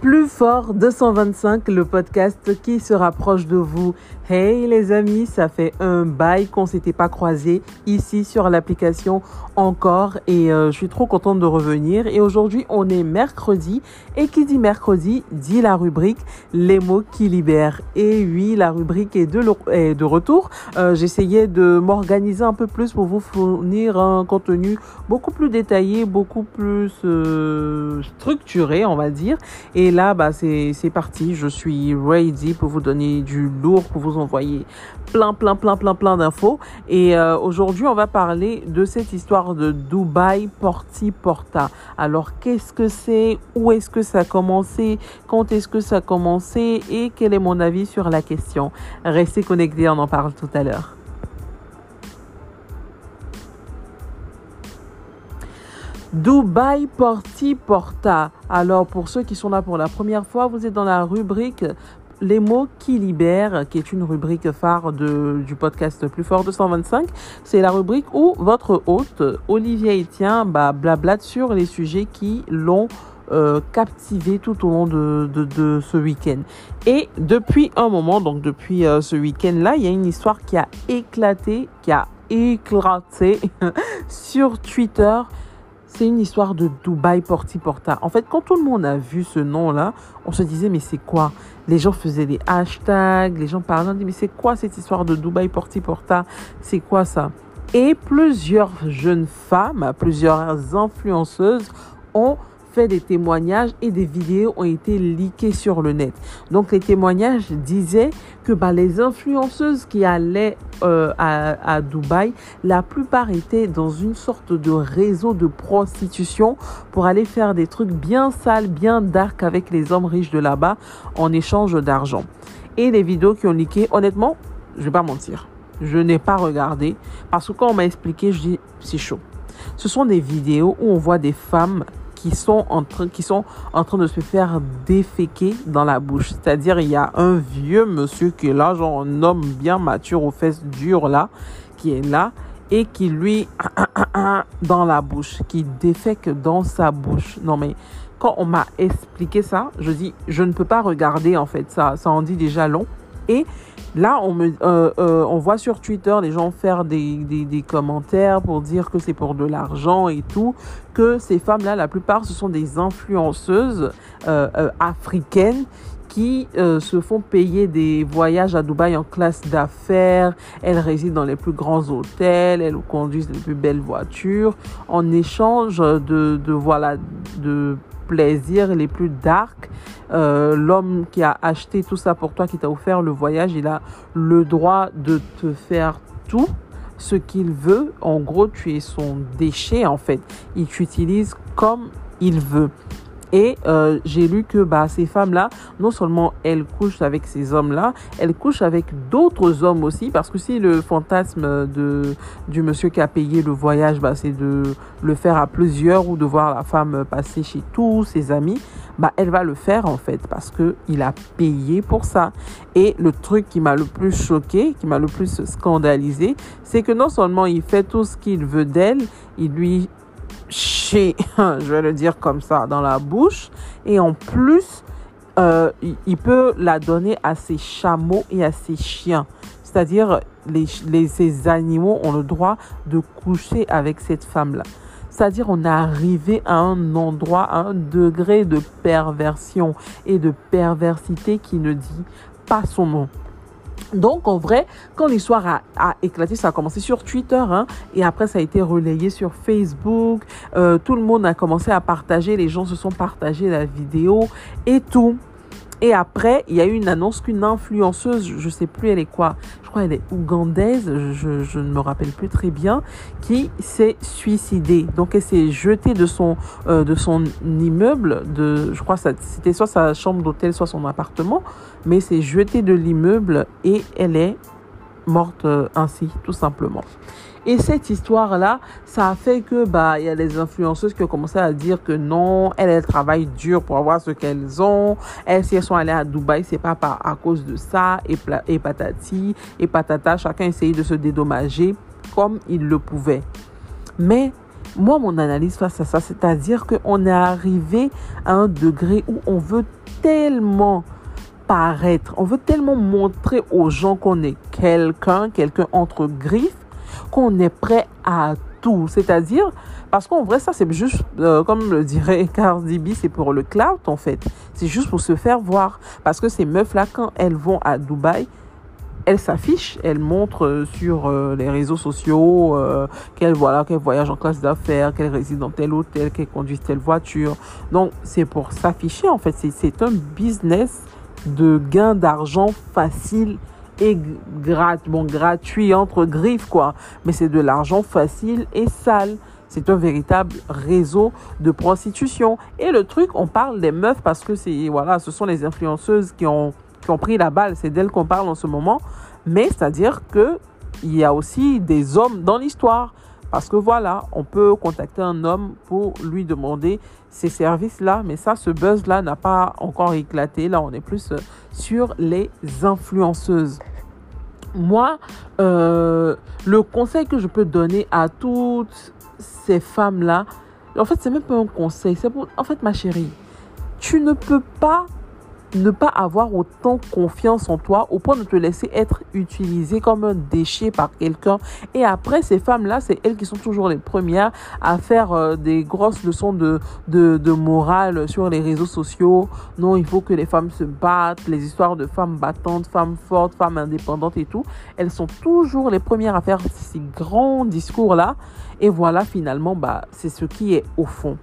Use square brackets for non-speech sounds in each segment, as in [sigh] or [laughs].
Plus fort 225, le podcast qui se rapproche de vous. Hey les amis, ça fait un bail qu'on s'était pas croisé ici sur l'application encore et euh, je suis trop contente de revenir. Et aujourd'hui, on est mercredi et qui dit mercredi dit la rubrique les mots qui libèrent. Et oui, la rubrique est de, retour. Euh, J'essayais de m'organiser un peu plus pour vous fournir un contenu beaucoup plus détaillé, beaucoup plus euh, structuré, on va dire. Et et là, bah, c'est parti. Je suis ready pour vous donner du lourd, pour vous envoyer plein, plein, plein, plein, plein d'infos. Et euh, aujourd'hui, on va parler de cette histoire de Dubaï Porti Porta. Alors, qu'est-ce que c'est? Où est-ce que ça a commencé? Quand est-ce que ça a commencé? Et quel est mon avis sur la question? Restez connectés, on en parle tout à l'heure. Dubaï Porti Porta. Alors pour ceux qui sont là pour la première fois, vous êtes dans la rubrique les mots qui libèrent, qui est une rubrique phare de, du podcast Plus Fort 225. C'est la rubrique où votre hôte, Olivier Etienne, bah, blablate sur les sujets qui l'ont euh, captivé tout au long de, de, ce week-end. Et depuis un moment, donc depuis euh, ce week-end-là, il y a une histoire qui a éclaté, qui a éclaté [laughs] sur Twitter c'est une histoire de Dubaï Porti Porta. En fait, quand tout le monde a vu ce nom-là, on se disait, mais c'est quoi? Les gens faisaient des hashtags, les gens parlaient, on dit, mais c'est quoi cette histoire de Dubaï Porti Porta? C'est quoi ça? Et plusieurs jeunes femmes, plusieurs influenceuses ont des témoignages et des vidéos ont été leakées sur le net. Donc les témoignages disaient que bah, les influenceuses qui allaient euh, à, à Dubaï, la plupart étaient dans une sorte de réseau de prostitution pour aller faire des trucs bien sales, bien dark avec les hommes riches de là-bas en échange d'argent. Et les vidéos qui ont leaké, honnêtement, je vais pas mentir, je n'ai pas regardé parce que quand on m'a expliqué, je dis c'est chaud. Ce sont des vidéos où on voit des femmes qui sont en train, qui sont en train de se faire déféquer dans la bouche. C'est-à-dire, il y a un vieux monsieur qui est là, genre un homme bien mature aux fesses dures là, qui est là et qui lui [coughs] dans la bouche, qui défèque dans sa bouche. Non mais quand on m'a expliqué ça, je dis je ne peux pas regarder en fait ça, ça en dit déjà long. Et Là, on, me, euh, euh, on voit sur Twitter les gens faire des, des, commentaires pour dire que c'est pour de l'argent et tout, que ces femmes-là, la plupart, ce sont des influenceuses euh, africaines qui se font payer des voyages à Dubaï en classe d'affaires. Elles résident dans les plus grands hôtels, elles conduisent les plus belles voitures en échange de, de voilà de plaisirs les plus dark. Euh, L'homme qui a acheté tout ça pour toi, qui t'a offert le voyage, il a le droit de te faire tout ce qu'il veut. En gros, tu es son déchet en fait. Il t'utilise comme il veut. Et euh, j'ai lu que bah, ces femmes-là, non seulement elles couchent avec ces hommes-là, elles couchent avec d'autres hommes aussi, parce que si le fantasme de, du monsieur qui a payé le voyage, bah, c'est de le faire à plusieurs ou de voir la femme passer chez tous ses amis, bah, elle va le faire en fait, parce que il a payé pour ça. Et le truc qui m'a le plus choqué, qui m'a le plus scandalisé, c'est que non seulement il fait tout ce qu'il veut d'elle, il lui chez, [laughs] je vais le dire comme ça, dans la bouche. Et en plus, euh, il peut la donner à ses chameaux et à ses chiens. C'est-à-dire, les, les, ces animaux ont le droit de coucher avec cette femme-là. C'est-à-dire, on est arrivé à un endroit, à un degré de perversion et de perversité qui ne dit pas son nom. Donc, en vrai, quand l'histoire a, éclaté, ça a commencé sur Twitter, hein, et après, ça a été relayé sur Facebook. Euh, tout le monde a commencé à partager, les gens se sont partagés la vidéo et tout. Et après, il y a eu une annonce qu'une influenceuse, je sais plus elle est quoi, je crois elle est ougandaise, je, ne me rappelle plus très bien, qui s'est suicidée. Donc elle s'est jetée de son euh, de son immeuble, de, je crois c'était soit sa chambre d'hôtel, soit son appartement, mais s'est jetée de l'immeuble et elle est morte euh, ainsi, tout simplement. Et cette histoire-là, ça a fait que, bah, il y a des influenceuses qui ont commencé à dire que non, elles, elles travaillent dur pour avoir ce qu'elles ont. Elles, si elles sont allées à Dubaï, c'est pas à cause de ça, et, et patati, et patata. Chacun essayait de se dédommager comme il le pouvait. Mais, moi, mon analyse face à ça, c'est-à-dire qu'on est arrivé à un degré où on veut tellement on veut tellement montrer aux gens qu'on est quelqu'un, quelqu'un entre griffes, qu'on est prêt à tout. C'est-à-dire, parce qu'en vrai, ça, c'est juste, euh, comme le dirait [laughs] Cardi B, c'est pour le cloud, en fait. C'est juste pour se faire voir. Parce que ces meufs-là, quand elles vont à Dubaï, elles s'affichent, elles montrent euh, sur euh, les réseaux sociaux qu'elles voilà, qu'elles voyagent en classe d'affaires, qu'elles résident dans tel hôtel, qu'elles conduisent telle voiture. Donc, c'est pour s'afficher, en fait. C'est un business de gain d'argent facile et bon, gratuit entre griffes, quoi. Mais c'est de l'argent facile et sale. C'est un véritable réseau de prostitution. Et le truc, on parle des meufs parce que c'est, voilà, ce sont les influenceuses qui ont, qui ont pris la balle. C'est d'elles qu'on parle en ce moment. Mais c'est-à-dire que il y a aussi des hommes dans l'histoire. Parce que voilà, on peut contacter un homme pour lui demander ces services-là, mais ça, ce buzz-là n'a pas encore éclaté. Là, on est plus euh, sur les influenceuses. Moi, euh, le conseil que je peux donner à toutes ces femmes-là, en fait, c'est même pas un conseil. C'est pour, en fait, ma chérie, tu ne peux pas ne pas avoir autant confiance en toi au point de te laisser être utilisé comme un déchet par quelqu'un. Et après, ces femmes-là, c'est elles qui sont toujours les premières à faire euh, des grosses leçons de, de, de, morale sur les réseaux sociaux. Non, il faut que les femmes se battent, les histoires de femmes battantes, femmes fortes, femmes indépendantes et tout. Elles sont toujours les premières à faire ces grands discours-là. Et voilà, finalement, bah, c'est ce qui est au fond.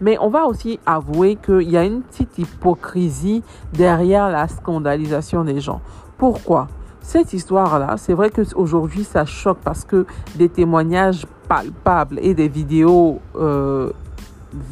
Mais on va aussi avouer qu'il y a une petite hypocrisie derrière la scandalisation des gens. Pourquoi? Cette histoire-là, c'est vrai qu'aujourd'hui, ça choque parce que des témoignages palpables et des vidéos euh,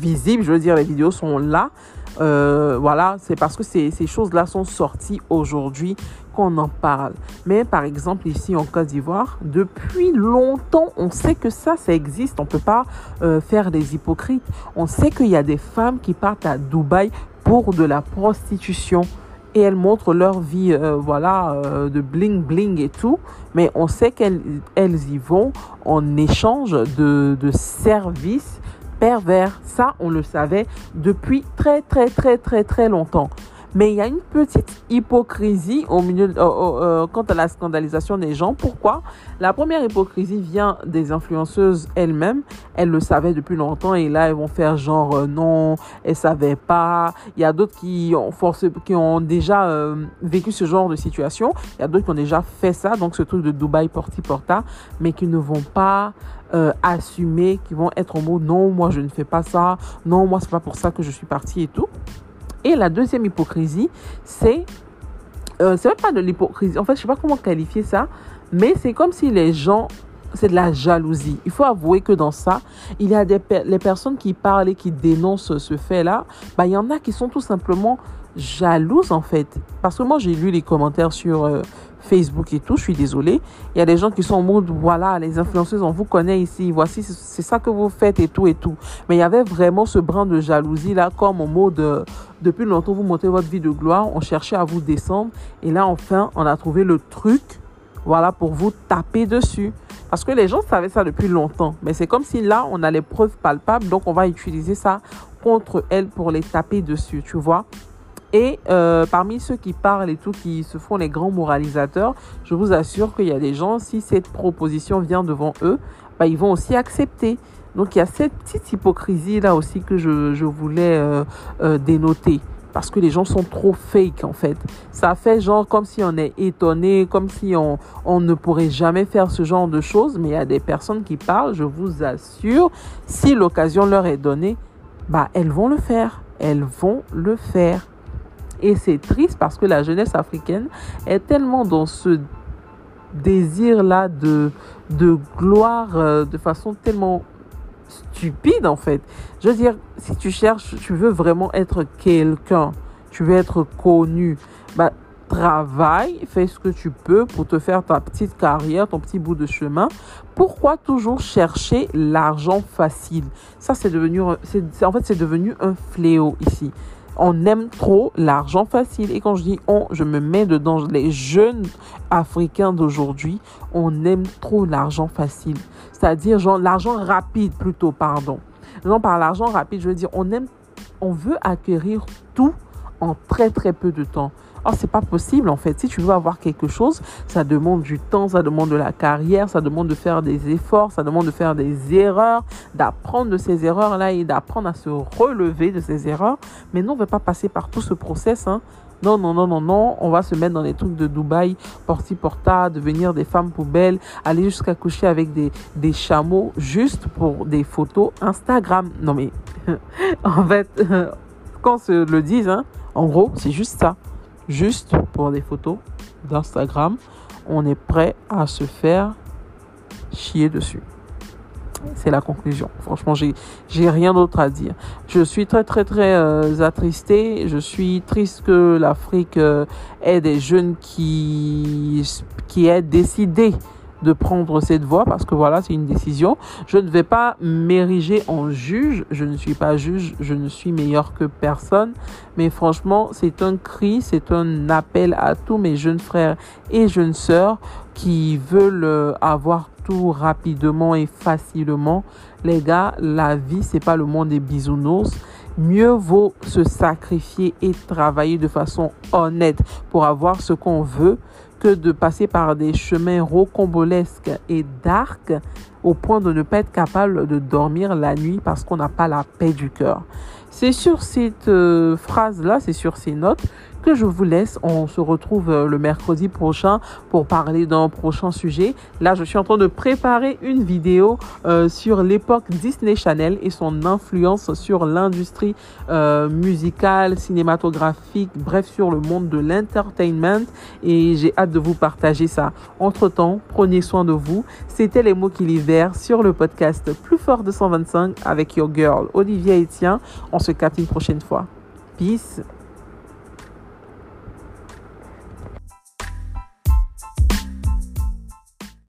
visibles, je veux dire, les vidéos sont là. Euh, voilà, c'est parce que ces, choses-là sont sorties aujourd'hui qu'on en parle. Mais par exemple, ici en Côte d'Ivoire, depuis longtemps, on sait que ça, ça existe. On ne peut pas euh, faire des hypocrites. On sait qu'il y a des femmes qui partent à Dubaï pour de la prostitution et elles montrent leur vie, euh, voilà, de bling bling et tout. Mais on sait qu'elles elles y vont en échange de, de services pervers. Ça, on le savait depuis très, très, très, très, très longtemps. Mais il y a une petite hypocrisie au milieu, euh, euh, quant à la scandalisation des gens. Pourquoi? La première hypocrisie vient des influenceuses elles-mêmes. Elles le savaient depuis longtemps et là, elles vont faire genre euh, non, elles savaient pas. Il y a d'autres qui ont qui ont déjà vécu ce genre de situation. Il y a d'autres qui ont déjà fait ça, donc ce truc de Dubaï porti porta, mais qui ne vont pas assumer, qui vont être en mode non, moi je ne fais pas ça, non, moi c'est pas pour ça que je suis partie et tout. Et la deuxième hypocrisie, c'est euh, c'est même pas de l'hypocrisie. En fait, je sais pas comment qualifier ça, mais c'est comme si les gens c'est de la jalousie. Il faut avouer que dans ça, il y a des personnes qui parlent et qui dénoncent ce fait-là. Bah, il y en a qui sont tout simplement jalouses en fait. Parce que moi, j'ai lu les commentaires sur euh, Facebook et tout, je suis désolée. Il y a des gens qui sont en mode, voilà, les influenceuses, on vous connaît ici, voici, c'est ça que vous faites et tout et tout. Mais il y avait vraiment ce brin de jalousie là, comme au mode, euh, depuis longtemps, vous montez votre vie de gloire, on cherchait à vous descendre. Et là, enfin, on a trouvé le truc, voilà, pour vous taper dessus. Parce que les gens savaient ça depuis longtemps. Mais c'est comme si là, on a les preuves palpables. Donc, on va utiliser ça contre elles pour les taper dessus, tu vois. Et euh, parmi ceux qui parlent et tout, qui se font les grands moralisateurs, je vous assure qu'il y a des gens, si cette proposition vient devant eux, bah, ils vont aussi accepter. Donc il y a cette petite hypocrisie là aussi que je, je voulais euh, euh, dénoter. Parce que les gens sont trop fake en fait. Ça fait genre comme si on est étonné, comme si on, on ne pourrait jamais faire ce genre de choses. Mais il y a des personnes qui parlent, je vous assure, si l'occasion leur est donnée, bah elles vont le faire. Elles vont le faire. Et c'est triste parce que la jeunesse africaine est tellement dans ce désir-là de, de gloire euh, de façon tellement stupide en fait. Je veux dire, si tu cherches, tu veux vraiment être quelqu'un, tu veux être connu, bah, travaille, fais ce que tu peux pour te faire ta petite carrière, ton petit bout de chemin. Pourquoi toujours chercher l'argent facile? Ça, c'est devenu, en fait, c'est devenu un fléau ici on aime trop l'argent facile. Et quand je dis on, je me mets dedans. Les jeunes africains d'aujourd'hui, on aime trop l'argent facile. C'est-à-dire, genre, l'argent rapide plutôt, pardon. Non, par l'argent rapide, je veux dire, on aime, on veut acquérir tout en très très peu de temps. Oh, c'est pas possible en fait. Si tu veux avoir quelque chose, ça demande du temps, ça demande de la carrière, ça demande de faire des efforts, ça demande de faire des erreurs, d'apprendre de ces erreurs-là et d'apprendre à se relever de ces erreurs. Mais non, on ne veut pas passer par tout ce process. Hein. Non, non, non, non, non. On va se mettre dans les trucs de Dubaï, porti porta, devenir des femmes poubelles, aller jusqu'à coucher avec des, chameaux juste pour des photos Instagram. Non, mais [laughs] en fait, [laughs] quand se le disent, hein, en gros, c'est juste ça juste pour des photos d'Instagram, on est prêt à se faire chier dessus. C'est la conclusion. Franchement, j'ai, rien d'autre à dire. Je suis très, très, très euh, attristée. Je suis triste que l'Afrique euh, ait des jeunes qui, qui aient décidé de prendre cette voie parce que voilà, c'est une décision. Je ne vais pas m'ériger en juge. Je ne suis pas juge. Je ne suis meilleur que personne. Mais franchement, c'est un cri, c'est un appel à tous mes jeunes frères et jeunes sœurs qui veulent euh, avoir tout rapidement et facilement. Les gars, la vie, c'est pas le monde des bisounours. Mieux vaut se sacrifier et travailler de façon honnête pour avoir ce qu'on veut que de passer par des chemins rocambolesques et dark au point de ne pas être capable de dormir la nuit parce qu'on n'a pas la paix du cœur. C'est sur cette euh, phrase-là, c'est sur ces notes je vous laisse. On se retrouve euh, le mercredi prochain pour parler d'un prochain sujet. Là, je suis en train de préparer une vidéo euh, sur l'époque Disney Channel et son influence sur l'industrie euh, musicale, cinématographique, bref, sur le monde de l'entertainment. Et j'ai hâte de vous partager ça. Entre-temps, prenez soin de vous. C'était les mots qui libèrent sur le podcast Plus fort de 125 avec your girl Olivier Etienne. On se capte une prochaine fois. Peace.